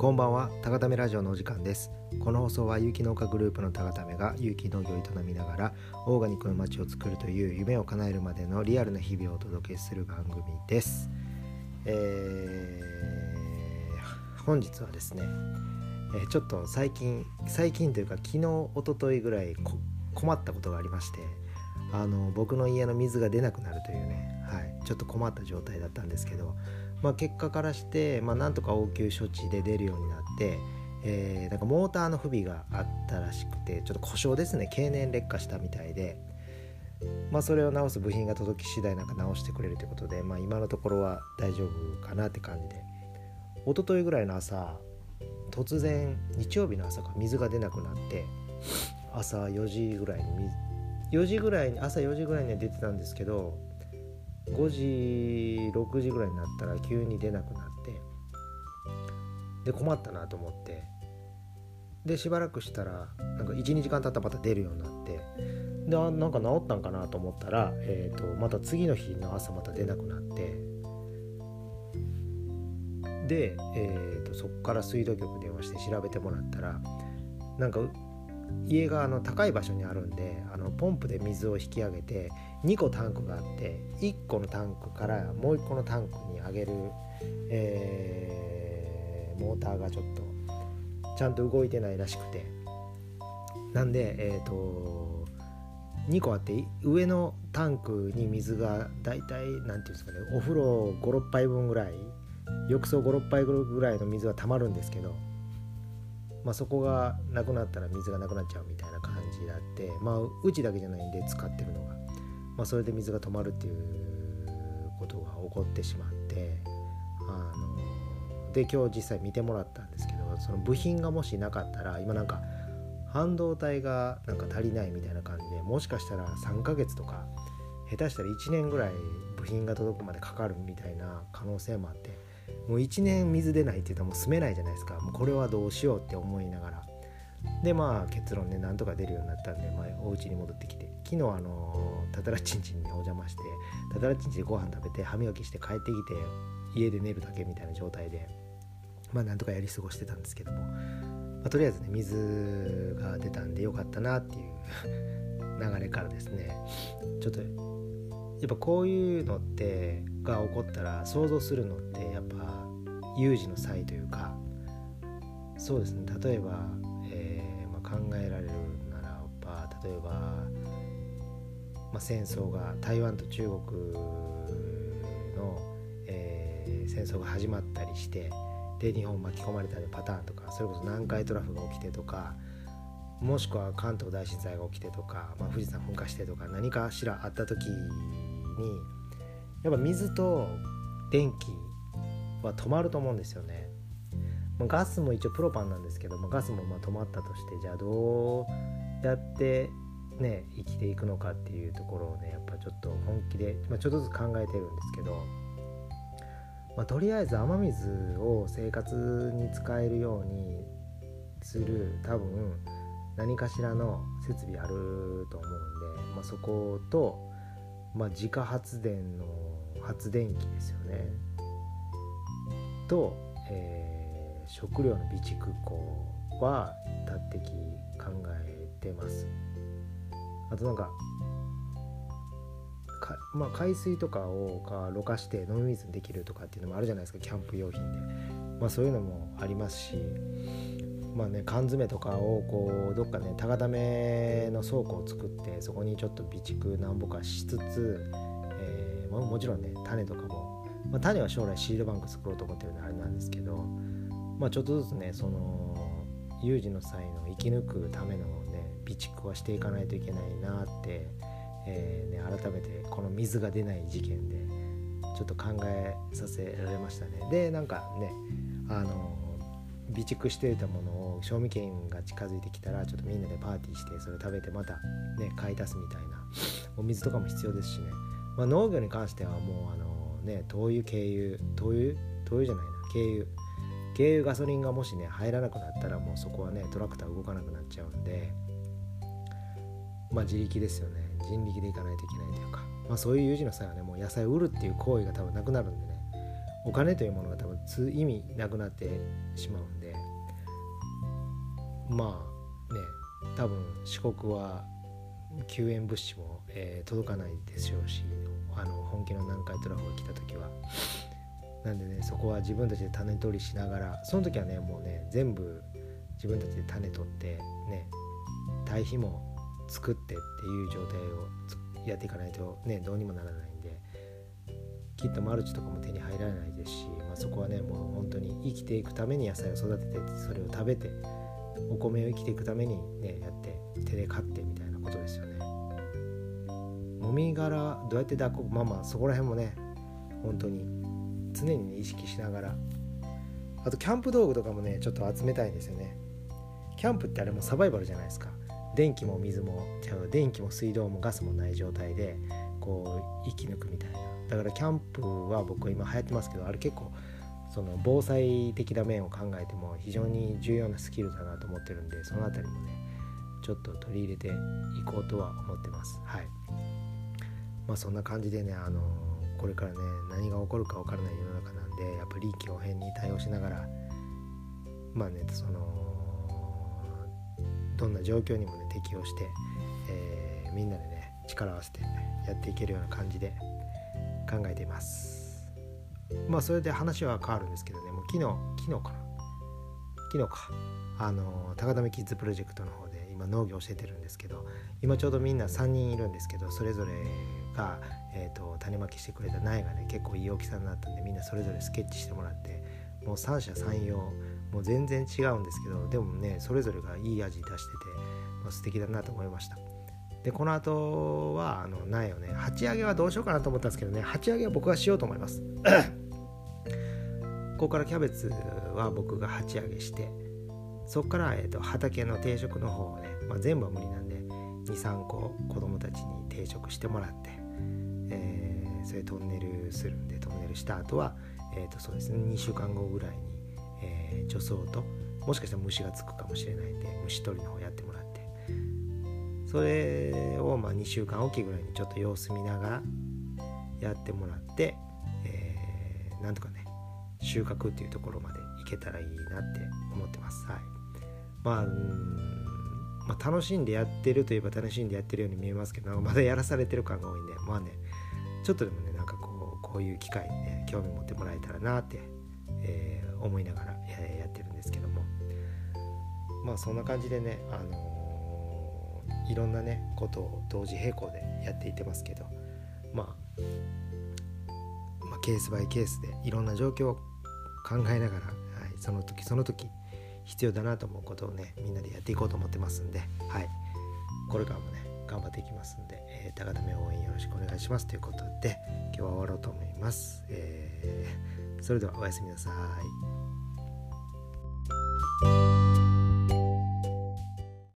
こんばんは。高ためラジオのお時間です。この放送は有機農家グループの高ためが有機農業を営みながらオーガニックの街を作るという夢を叶えるまでのリアルな日々をお届けする番組です。えー、本日はですね、え、ちょっと最近最近というか昨日一昨日ぐらい困ったことがありましてあの僕の家の水が出なくなるというね、はい、ちょっと困った状態だったんですけど、まあ、結果からして、まあ、なんとか応急処置で出るようになって、えー、なんかモーターの不備があったらしくてちょっと故障ですね。経年劣化したみたいで、まあ、それを直す部品が届き次第なんか直してくれるということで、まあ、今のところは大丈夫かなって感じで。一昨日ぐらいの朝突然日曜日の朝か水が出なくなって朝4時ぐらいに4時ぐらいに朝4時ぐらいには出てたんですけど5時6時ぐらいになったら急に出なくなってで困ったなと思ってでしばらくしたらなんか12時間経ったらまた出るようになってであなんか治ったんかなと思ったら、えーと、また次の日の朝また出なくなってで、えーと、とそこから水道局電話して調べてもらったらなんか家があの高い場所にあるんであのポンプで水を引き上げて2個タンクがあって1個のタンクからもう1個のタンクに上げる、えー、モーターがちょっとちゃんと動いてないらしくて。なんでえっ、ー、と2個あって上のタンクに水がだいたい何て言うんですかねお風呂56杯分ぐらい浴槽56杯ぐらいの水はたまるんですけどまあ、そこがなくなったら水がなくなっちゃうみたいな感じであって、まあ、うちだけじゃないんで使ってるのが、まあ、それで水が止まるっていうことが起こってしまってあので今日実際見てもらったんですけどその部品がもしなかったら今なんか半導体がなんか足りないみたいな感じでもしかしたら3ヶ月とか下手したら1年ぐらい部品が届くまでかかるみたいな可能性もあってもう1年水出ないって言ったらもう住めないじゃないですか。もうこれはどうしようって思いながら。でまあ結論ねなんとか出るようになったんで、まあ、お家に戻ってきて昨日あのたたらちんちんにお邪魔してたたらちんちんでご飯食べて歯磨きして帰ってきて家で寝るだけみたいな状態でまあなんとかやり過ごしてたんですけども、まあ、とりあえずね水が出たんでよかったなっていう 流れからですねちょっとやっぱこういうのってが起こったら想像するのってやっぱ有事の際というかそうですね。例えば、えー、まあ、考えられるならば例えば、まあ、戦争が台湾と中国の、えー、戦争が始まったりしてで日本巻き込まれたりパターンとかそれこそ南海トラフが起きてとかもしくは関東大震災が起きてとか、まあ、富士山噴火してとか何かしらあった時にやっぱ水と電気は止まると思うんですよね。まガスも一応プロパンなんですけどもガスもま止まったとしてじゃあどうやってね生きていくのかっていうところをねやっぱちょっと本気で、まあ、ちょっとずつ考えてるんですけど、まあ、とりあえず雨水を生活に使えるようにする多分何かしらの設備あると思うんで、まあ、そことまあ、自家発電の発電機ですよね。と、えー、食料の備蓄庫は立ってき考えてます。あとなんかか、まあ、海水とかをかろ過して飲み水にできるとかっていうのもあるじゃないですかキャンプ用品で、まあ、そういうのもありますし。まあね、缶詰とかをこうどっかね高ための倉庫を作ってそこにちょっと備蓄なんぼかしつつ、えー、ももちろんね種とかも、まあ、種は将来シードバンク作ろうと思ってるんであれなんですけど、まあ、ちょっとずつねその有事の際の生き抜くためのね備蓄はしていかないといけないなって、えーね、改めてこの水が出ない事件でちょっと考えさせられましたね。でなんかねあの備蓄していたものを賞味期限が近づいてきたらちょっとみんなでパーティーしてそれ食べてまたね買い足すみたいな。お水とかも必要ですしね、まあ、農業に関してはもうあのね灯油軽油灯油灯油じゃないな軽油軽油ガソリンがもしね入らなくなったらもうそこはねトラクター動かなくなっちゃうんで。まあ自力ですよね。人力でいかないといけないというか。まあそういう有事の際はねもう野菜を売るっていう行為が多分なくなるんでね。お金というものが多分つ意味なくなってしまうんでまあね多分四国は救援物資も、えー、届かないでしょうしあの本気の南海トラフが来た時は。なんでねそこは自分たちで種取りしながらその時はねもうね全部自分たちで種取ってね堆肥も作ってっていう状態をやっていかないとねどうにもならないんできっとマルチとかも手入らないですし、まあ、そこはねもう本当に生きていくために野菜を育ててそれを食べてお米を生きていくためにねやって手で買ってみたいなことですよね。もみ殻どうやって抱っこまあまあそこら辺もね本当に常にね意識しながら。あとキャンプ道具とかもねちょっと集めたいんですよね。キャンプってあれもサバイバルじゃないですか。電気も水も電気も水道もガスもない状態でこう生き抜くみたいな。だからキャンプは僕今流行ってますけどあれ結構その防災的な面を考えても非常に重要なスキルだなと思ってるんでその辺りもねちょっと取り入れていこうとは思ってます。はい。まあそんな感じでねあのこれからね何が起こるか分からない世の中なんでやっぱり臨機応変に対応しながらまあねそのどんな状況にもね適応して、えー、みんなでね力を合わせてやっていけるような感じで考えています。まあそれで話は変わるんですけどね。もう昨日昨日かな。昨日か。あの高田キッズプロジェクトの方で今農業を教えてるんですけど今ちょうどみんな3人いるんですけどそれぞれが、えーと、種まきしてくれた苗がね結構いい大きさになったんでみんなそれぞれスケッチしてもらってもう三者三様もう全然違うんですけどでもねそれぞれがいい味出してて、まあ、素敵だなと思いました。でこの後はあの苗をね鉢上げはどうしようかなと思ったんですけどね鉢上げは僕はしようと思います。ここからキャベツは僕が鉢上げしてそこから、えーと、畑の定食の方をね、まあ、全部は無理なんで23個子供たちに定食してもらって、えー、それトンネルするんでトンネルした後は、えーとそうですね、2週間後ぐらいに、えー、除草ともしかしたら虫がつくかもしれないんで虫取りの方やってもらってそれをまあ2週間おきぐらいにちょっと様子見ながらやってもらって、えー、なんとかね収穫っていうところまでいけたらいいなって思ってます。はいまあ、まあ、楽しんでやってるといえば楽しんでやってるように見えますけどまだやらされてる感が多いんでまあねちょっとでもねなんかこうこういう機会にね興味持ってもらえたらなって、えー、思いながら、やってるんですけどもまあそんな感じでね、あの、いろんなねことを同時並行でやっていってますけど、まあ、まあケースバイケースでいろんな状況を考えながら、はい、その時その時必要だなと思うことをねみんなでやっていこうと思ってますんではいこれからもね頑張っていきますんで、えー、高田目応援よろしくお願いしますということで今日は終わろうと思います、えー、それではおやすみなさい。